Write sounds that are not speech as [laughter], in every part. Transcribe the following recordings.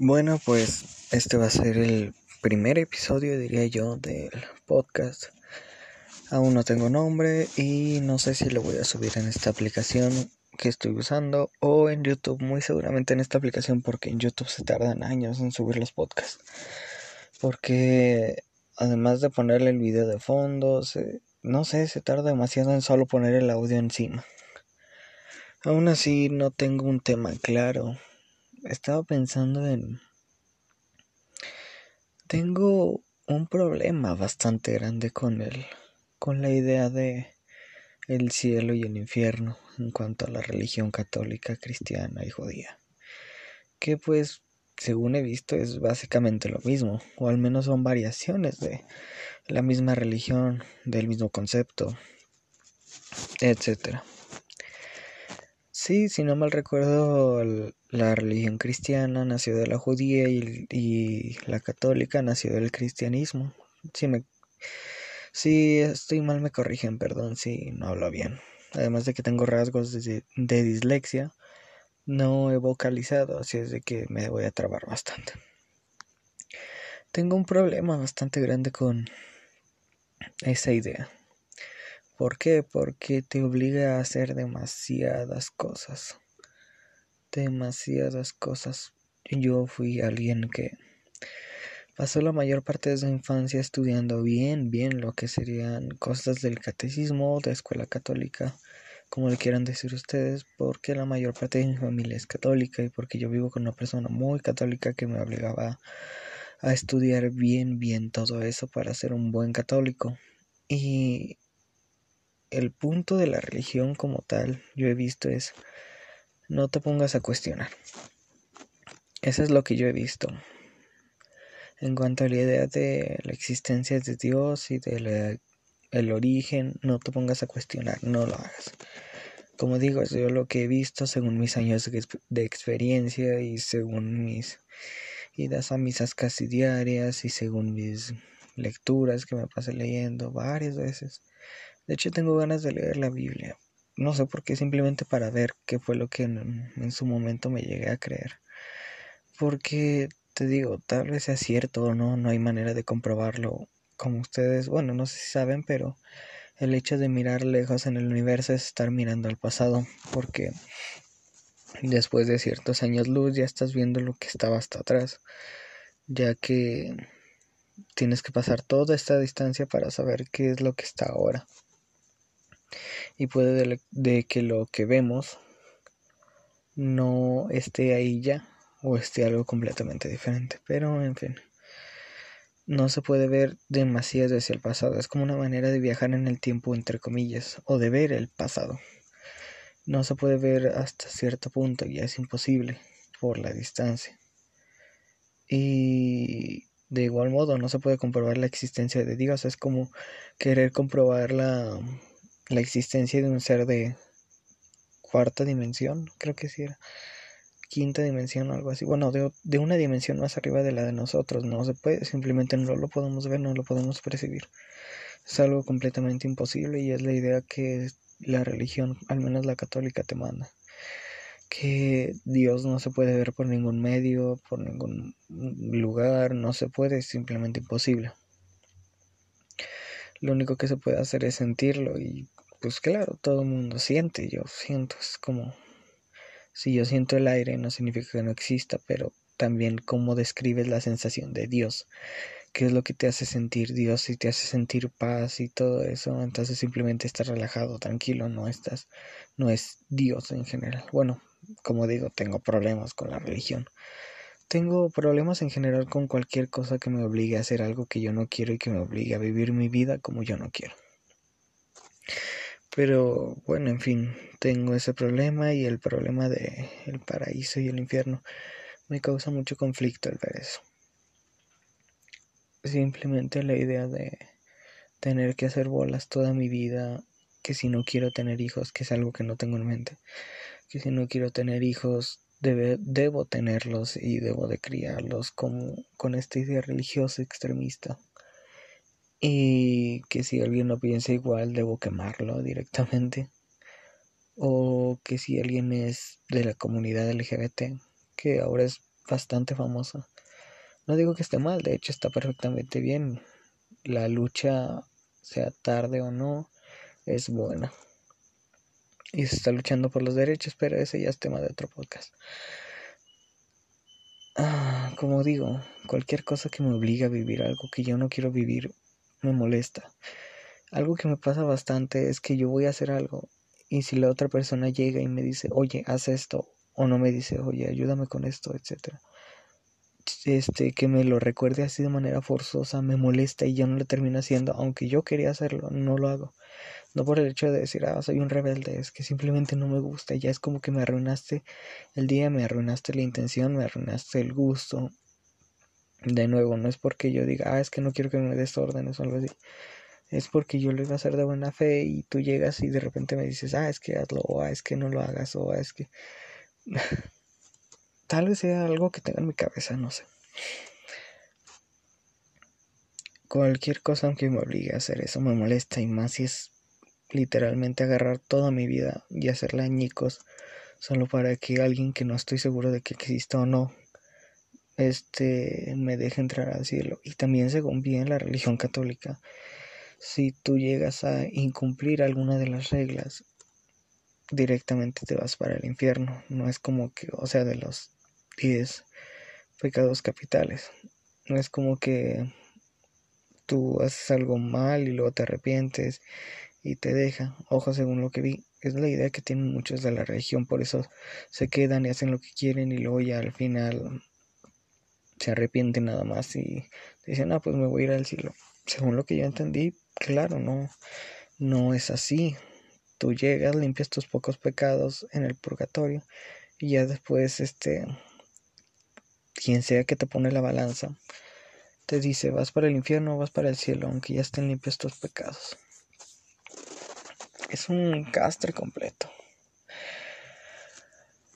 Bueno, pues este va a ser el primer episodio, diría yo, del podcast. Aún no tengo nombre y no sé si lo voy a subir en esta aplicación que estoy usando o en YouTube, muy seguramente en esta aplicación porque en YouTube se tardan años en subir los podcasts. Porque además de ponerle el video de fondo, no sé, se tarda demasiado en solo poner el audio encima. Aún así no tengo un tema claro estaba pensando en... Tengo un problema bastante grande con el... con la idea de el cielo y el infierno en cuanto a la religión católica, cristiana y judía. Que pues, según he visto, es básicamente lo mismo, o al menos son variaciones de la misma religión, del mismo concepto, etcétera. Sí, si no mal recuerdo, la religión cristiana nació de la judía y, la católica nació del cristianismo. Si, me, si estoy mal me corrigen, perdón si no hablo bien. Además de que tengo rasgos de, de dislexia, no he vocalizado, así es de que me voy a trabar bastante. Tengo un problema bastante grande con esa idea. ¿Por qué? Porque te obliga a hacer demasiadas cosas. Demasiadas cosas. Yo fui alguien que pasó la mayor parte de su infancia estudiando bien, bien lo que serían cosas del catecismo, de escuela católica, como le quieran decir ustedes, porque la mayor parte de mi familia es católica y porque yo vivo con una persona muy católica que me obligaba a estudiar bien, bien todo eso para ser un buen católico. Y el punto de la religión como tal, yo he visto es, no te pongas a cuestionar. Eso es lo que yo he visto. En cuanto a la idea de la existencia de Dios y del el origen, no te pongas a cuestionar, no lo hagas. Como digo, yo lo que he visto según mis años de experiencia y según mis idas a misas casi diarias y según mis lecturas que me pasé leyendo varias veces de hecho, tengo ganas de leer la Biblia. No sé por qué, simplemente para ver qué fue lo que en, su momento me llegué a creer. Porque te digo, tal vez sea cierto o no, no hay manera de comprobarlo como ustedes, bueno, no sé si saben, pero el hecho de mirar lejos en el universo es estar mirando al pasado, porque después de ciertos años luz ya estás viendo lo que estaba hasta atrás, ya que tienes que pasar toda esta distancia para saber qué es lo que está ahora y puede de, que lo que vemos no esté ahí ya o esté algo completamente diferente. Pero en fin, no se puede ver demasiado hacia el pasado. Es como una manera de viajar en el tiempo, entre comillas, o de ver el pasado. No se puede ver hasta cierto punto, ya es imposible por la distancia. Y de igual modo no se puede comprobar la existencia de Dios. Es como querer comprobar la la existencia de un ser de cuarta dimensión, creo que sí era quinta dimensión o algo así, bueno, de, de, una dimensión más arriba de la de nosotros, no se puede, simplemente no lo podemos ver, no lo podemos percibir. Es algo completamente imposible y es la idea que la religión, al menos la católica, te manda. Que Dios no se puede ver por ningún medio, por ningún lugar, no se puede, es simplemente imposible. Lo único que se puede hacer es sentirlo y pues claro, todo el mundo siente, yo siento, es como si yo siento el aire no significa que no exista, pero también cómo describes la sensación de Dios, qué es lo que te hace sentir Dios y te hace sentir paz y todo eso, entonces simplemente estás relajado, tranquilo, no estás, no es Dios en general. Bueno, como digo, tengo problemas con la religión. Tengo problemas en general con cualquier cosa que me obligue a hacer algo que yo no quiero y que me obligue a vivir mi vida como yo no quiero. Pero bueno, en fin, tengo ese problema y el problema de el paraíso y el infierno me causa mucho conflicto el ver eso. Simplemente la idea de tener que hacer bolas toda mi vida, que si no quiero tener hijos, que es algo que no tengo en mente, que si no quiero tener hijos, debo tenerlos y debo de criarlos como, con esta idea religiosa extremista y que si alguien no piensa igual debo quemarlo directamente o que si alguien es de la comunidad LGBT que ahora es bastante famosa. No digo que esté mal, de hecho está perfectamente bien. La lucha, sea tarde o no, es buena. Y se está luchando por los derechos, pero ese ya es tema de otro podcast. Ah, como digo, cualquier cosa que me obliga a vivir algo que yo no quiero vivir me molesta. Algo que me pasa bastante es que yo voy a hacer algo y si la otra persona llega y me dice, oye, haz esto, o no me dice, oye, ayúdame con esto, etcétera, este, que me lo recuerde así de manera forzosa, me molesta y ya no lo termino haciendo, aunque yo quería hacerlo, no lo hago. No por el hecho de decir, ah, soy un rebelde, es que simplemente no me gusta, ya es como que me arruinaste el día, me arruinaste la intención, me arruinaste el gusto. De nuevo, no es porque yo diga, ah, es que no quiero que me des órdenes o algo así es porque yo lo iba a hacer de buena fe y tú llegas y de repente me dices, ah, es que hazlo, o ah, es que no lo hagas, o ah, es que... [laughs] Tal vez sea algo que tenga en mi cabeza, no sé. Cualquier cosa que me obligue a hacer eso me molesta y más si es literalmente agarrar toda mi vida y hacerla añicos solo para que alguien que no estoy seguro de que exista o no este me deje entrar al cielo y también según bien la religión católica si tú llegas a incumplir alguna de las reglas, directamente te vas para el infierno. No es como que, o sea, de los 10 pecados capitales. No es como que tú haces algo mal y luego te arrepientes y te deja. Ojo, según lo que vi, es la idea que tienen muchos de la religión, por eso se quedan y hacen lo que quieren y luego ya al final se arrepienten nada más y dicen, ah, pues me voy a ir al cielo. Según lo que yo entendí, Claro, no, no es así. Tú llegas, limpias tus pocos pecados en el purgatorio y ya después, este, quien sea que te pone la balanza, te dice, vas para el infierno o vas para el cielo, aunque ya estén limpios tus pecados. Es un castre completo.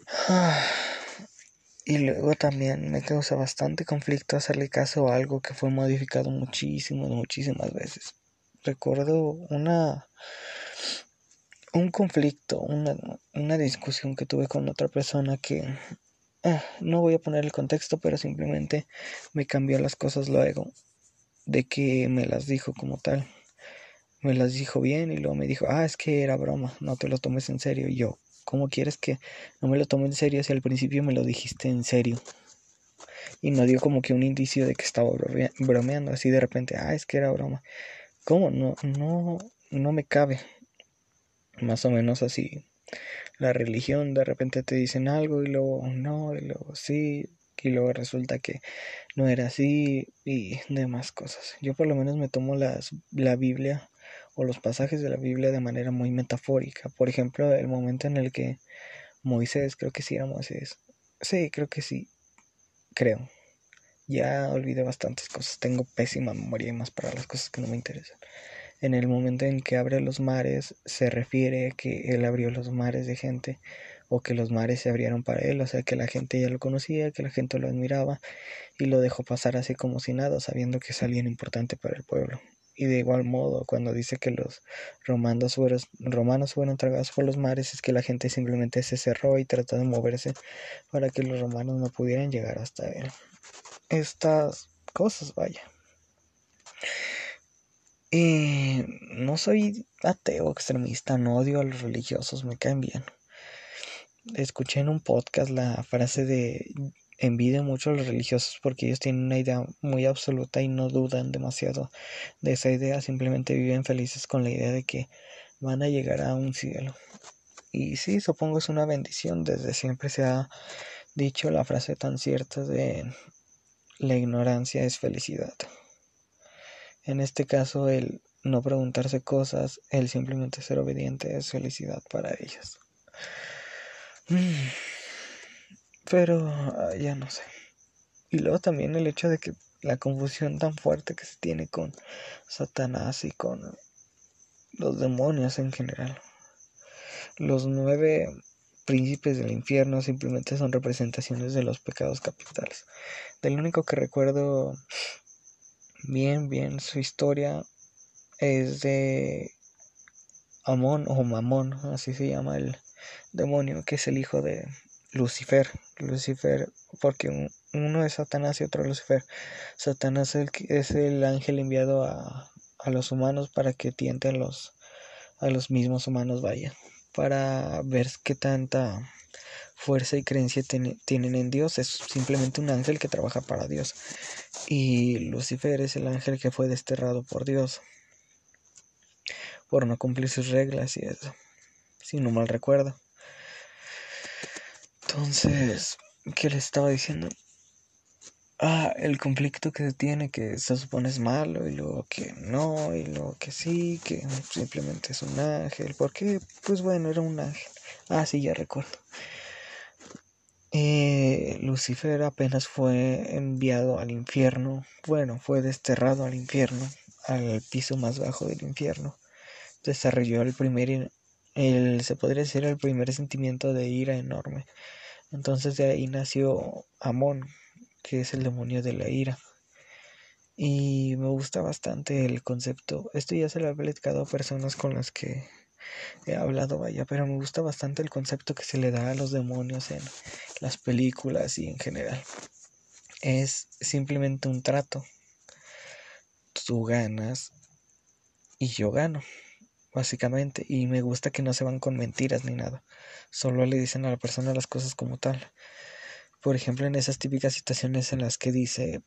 [sighs] Y luego también me causa bastante conflicto hacerle caso a algo que fue modificado muchísimas, muchísimas veces recuerdo una un conflicto, una, una discusión que tuve con otra persona que ah, no voy a poner el contexto, pero simplemente me cambió las cosas luego de que me las dijo como tal. Me las dijo bien y luego me dijo, ah, es que era broma, no te lo tomes en serio. Y yo, ¿cómo quieres que no me lo tome en serio si al principio me lo dijiste en serio? Y no dio como que un indicio de que estaba bromeando, así de repente, ah, es que era broma. ¿Cómo? No, no, no me cabe. Más o menos así. La religión, de repente te dicen algo y luego no, y luego sí, y luego resulta que no era así y demás cosas. Yo por lo menos me tomo las, la Biblia o los pasajes de la Biblia de manera muy metafórica. Por ejemplo, el momento en el que Moisés, creo que sí era Moisés. Sí, creo que sí. Creo. Ya olvidé bastantes cosas, tengo pésima memoria y más para las cosas que no me interesan. En el momento en que abre los mares, se refiere a que él abrió los mares de gente o que los mares se abrieron para él, o sea que la gente ya lo conocía, que la gente lo admiraba y lo dejó pasar así como si nada, sabiendo que es alguien importante para el pueblo. Y de igual modo, cuando dice que los romanos fueron, romanos fueron tragados por los mares, es que la gente simplemente se cerró y trató de moverse para que los romanos no pudieran llegar hasta él estas cosas, vaya. Y no soy ateo extremista, no odio a los religiosos, me caen bien. Escuché en un podcast la frase de envidio mucho a los religiosos porque ellos tienen una idea muy absoluta y no dudan demasiado de esa idea, simplemente viven felices con la idea de que van a llegar a un cielo. Y sí, supongo es una bendición, desde siempre se ha dicho la frase tan cierta de la ignorancia es felicidad. En este caso, el no preguntarse cosas, el simplemente ser obediente es felicidad para ellas. [sighs] Pero ah, ya no sé. Y luego también el hecho de que la confusión tan fuerte que se tiene con Satanás y con los demonios en general. Los nueve príncipes del infierno simplemente son representaciones de los pecados capitales. Del único que recuerdo bien, bien su historia es de Amón o Mamón, así se llama el demonio, que es el hijo de Lucifer. Lucifer, porque Uno es Satanás y otro Lucifer. Satanás es el, es el ángel enviado a, a los humanos para que tienten los, a los mismos humanos, vaya, para ver qué tanta fuerza y creencia tienen en Dios. Es simplemente un ángel que trabaja para Dios. Y Lucifer es el ángel que fue desterrado por Dios por no cumplir sus reglas y eso, si no mal recuerdo. Entonces, ¿qué les estaba diciendo? Ah, el conflicto que tiene, que se supone es malo, y luego que no, y luego que sí, que simplemente es un ángel. ¿Por qué? Pues bueno, era un ángel. Ah, sí, ya recuerdo. Eh, Lucifer apenas fue enviado al infierno, bueno, fue desterrado al infierno, al piso más bajo del infierno desarrolló el primer, el, se podría decir, el primer sentimiento de ira enorme. Entonces de ahí nació Amón, que es el demonio de la ira. Y me gusta bastante el concepto. Esto ya se lo he platicado a personas con las que he hablado, vaya, pero me gusta bastante el concepto que se le da a los demonios en las películas y en general. Es simplemente un trato. Tú ganas y yo gano básicamente, y me gusta que no se van con mentiras ni nada, solo le dicen a la persona las cosas como tal. Por ejemplo, en esas típicas situaciones en las que dice,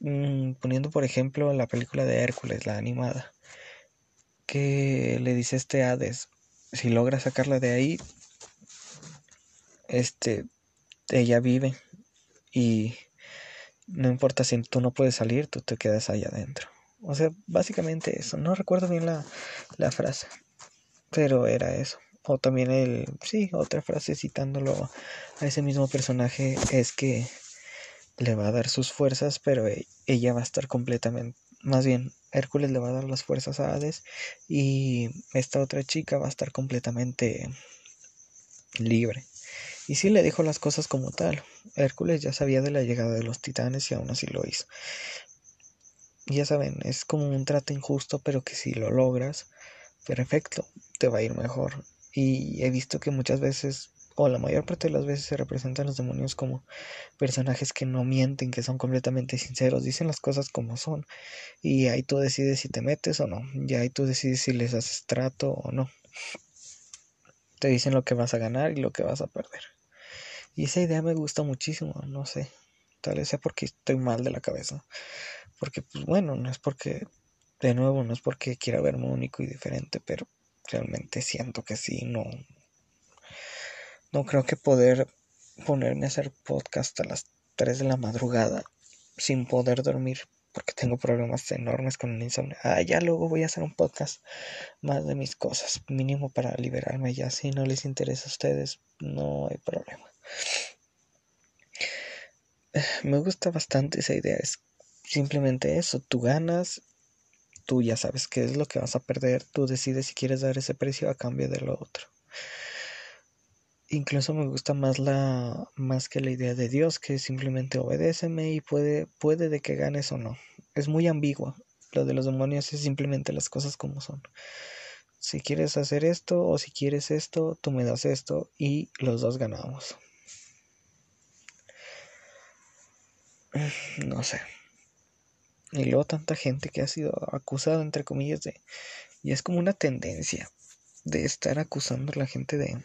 mm, poniendo por ejemplo la película de Hércules, la animada, que le dice este Hades, si logra sacarla de ahí, este, ella vive y no importa si tú no puedes salir, tú te quedas allá adentro. O sea, básicamente eso. No recuerdo bien la, la frase, pero era eso. O también el, sí, otra frase citándolo a ese mismo personaje es que le va a dar sus fuerzas, pero e, ella va a estar completamente, más bien, Hércules le va a dar las fuerzas a Hades y esta otra chica va a estar completamente libre. Y sí le dijo las cosas como tal. Hércules ya sabía de la llegada de los titanes y aún así lo hizo ya saben, es como un trato injusto, pero que si lo logras, perfecto, te va a ir mejor. Y he visto que muchas veces, o la mayor parte de las veces, se representan los demonios como personajes que no mienten, que son completamente sinceros, dicen las cosas como son. Y ahí tú decides si te metes o no. Y ahí tú decides si les haces trato o no. Te dicen lo que vas a ganar y lo que vas a perder. Y esa idea me gusta muchísimo, no sé. Tal vez sea porque estoy mal de la cabeza. Porque, pues bueno, no es porque, de nuevo, no es porque quiera verme único y diferente, pero realmente siento que sí, no. No creo que poder ponerme a hacer podcast a las 3 de la madrugada sin poder dormir porque tengo problemas enormes con el insomnio. Ah, ya luego voy a hacer un podcast más de mis cosas, mínimo para liberarme ya. Si no les interesa a ustedes, no hay problema. [sighs] Me gusta bastante esa idea. Es simplemente eso, tú ganas, tú ya sabes qué es lo que vas a perder, tú decides si quieres dar ese precio a cambio de lo otro. Incluso me gusta más la más que la idea de Dios que simplemente obedéceme y puede puede de que ganes o no. Es muy ambiguo. Lo de los demonios es simplemente las cosas como son. Si quieres hacer esto o si quieres esto, tú me das esto y los dos ganamos. [sighs] No sé. Y luego tanta gente que ha sido acusada, entre comillas, de... Y es como una tendencia de estar acusando a la gente de...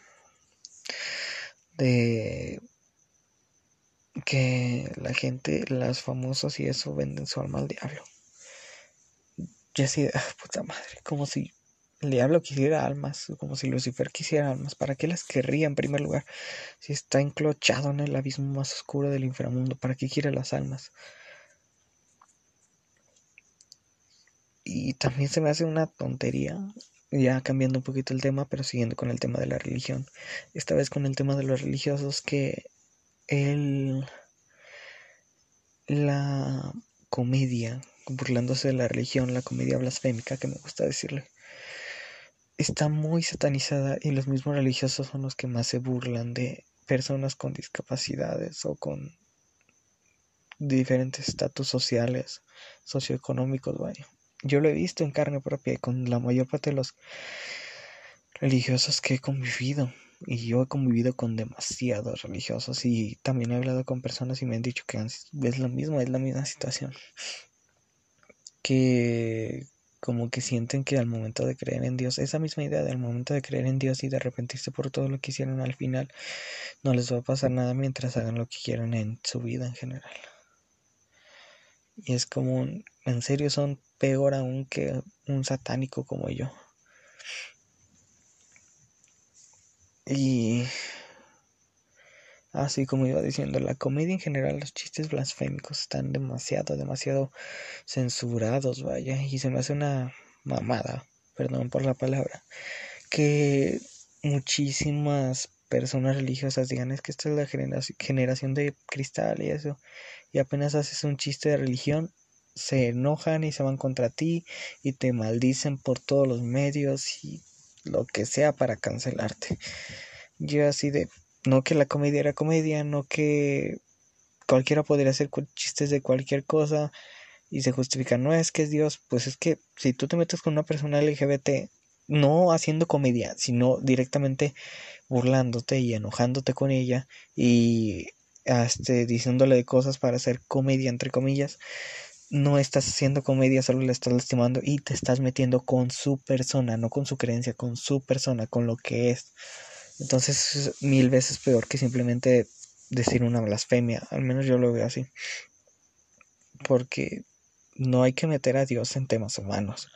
De... Que la gente, las famosas y eso, venden su alma al diablo. Y así, [laughs] ah, puta madre, como si el diablo quisiera almas, como si Lucifer quisiera almas. ¿Para qué las querría en primer lugar? Si está enclochado en el abismo más oscuro del inframundo, ¿para qué quiere las almas? Y también se me hace una tontería, ya cambiando un poquito el tema, pero siguiendo con el tema de la religión. Esta vez con el tema de los religiosos, que el, la comedia, burlándose de la religión, la comedia blasfémica, que me gusta decirle, está muy satanizada y los mismos religiosos son los que más se burlan de personas con discapacidades o con diferentes estatus sociales, socioeconómicos, vaya yo lo he visto en carne propia con la mayor parte de los religiosos que he convivido. y yo he convivido con demasiados religiosos y también he hablado con personas y me han dicho que es lo mismo, es la misma situación. Que como que sienten que al momento de creer en Dios, esa misma idea del momento de creer en Dios y de arrepentirse por todo lo que hicieron al final, no les va a pasar nada mientras hagan lo que quieran en su vida en general. Y es como, en serio son peor aún que un satánico como yo. Y así como iba diciendo, la comedia en general, los chistes blasfémicos están demasiado, demasiado censurados, vaya, y se me hace una mamada, perdón por la palabra, que muchísimas personas religiosas digan es que esta es la generación de cristal y eso, y apenas haces un chiste de religión, se enojan y se van contra ti y te maldicen por todos los medios y lo que sea para cancelarte. Yo así de, no que la comedia era comedia, no que cualquiera podría hacer chistes de cualquier cosa y se justifica, no es que es Dios, pues es que si tú te metes con una persona LGBT, no haciendo comedia, sino directamente burlándote y enojándote con ella y este, diciéndole cosas para hacer comedia, entre comillas, no estás haciendo comedia, solo le estás lastimando y te estás metiendo con su persona, no con su creencia, con su persona, con lo que es. Entonces es mil veces peor que simplemente decir una blasfemia, al menos yo lo veo así. Porque no hay que meter a Dios en temas humanos.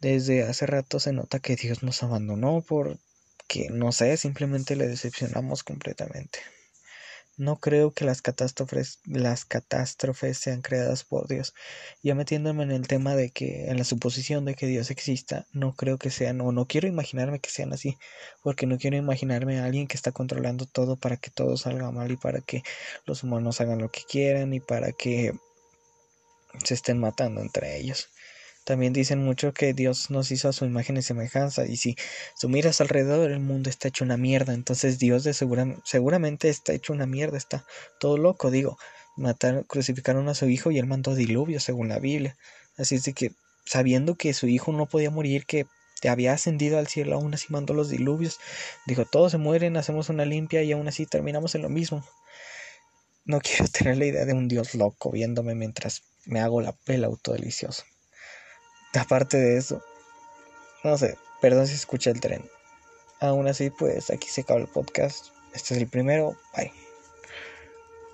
Desde hace rato se nota que Dios nos abandonó porque, no sé, simplemente le decepcionamos completamente. No creo que las catástrofes, las catástrofes sean creadas por Dios. Ya metiéndome en el tema de que, en la suposición de que Dios exista, no creo que sean, o no quiero imaginarme que sean así, porque no quiero imaginarme a alguien que está controlando todo para que todo salga mal y para que los humanos hagan lo que quieran y para que se estén matando entre ellos. También dicen mucho que Dios nos hizo a su imagen y semejanza. Y si tú miras alrededor, el mundo está hecho una mierda. Entonces Dios de seguramente está hecho una mierda. Está todo loco. Digo, mataron, crucificaron a su hijo y él mandó diluvio, según la Biblia. Así es de que, sabiendo que su hijo no podía morir, que había ascendido al cielo, aún así mandó los diluvios. Dijo, todos se mueren, hacemos una limpia y aún así terminamos en lo mismo. No quiero [laughs] tener la idea de un Dios loco viéndome mientras me hago la, pela autodelicioso aparte de eso, no sé, perdón si escucha el tren. Aún así, pues aquí se acaba el podcast. Este es el primero. Bye.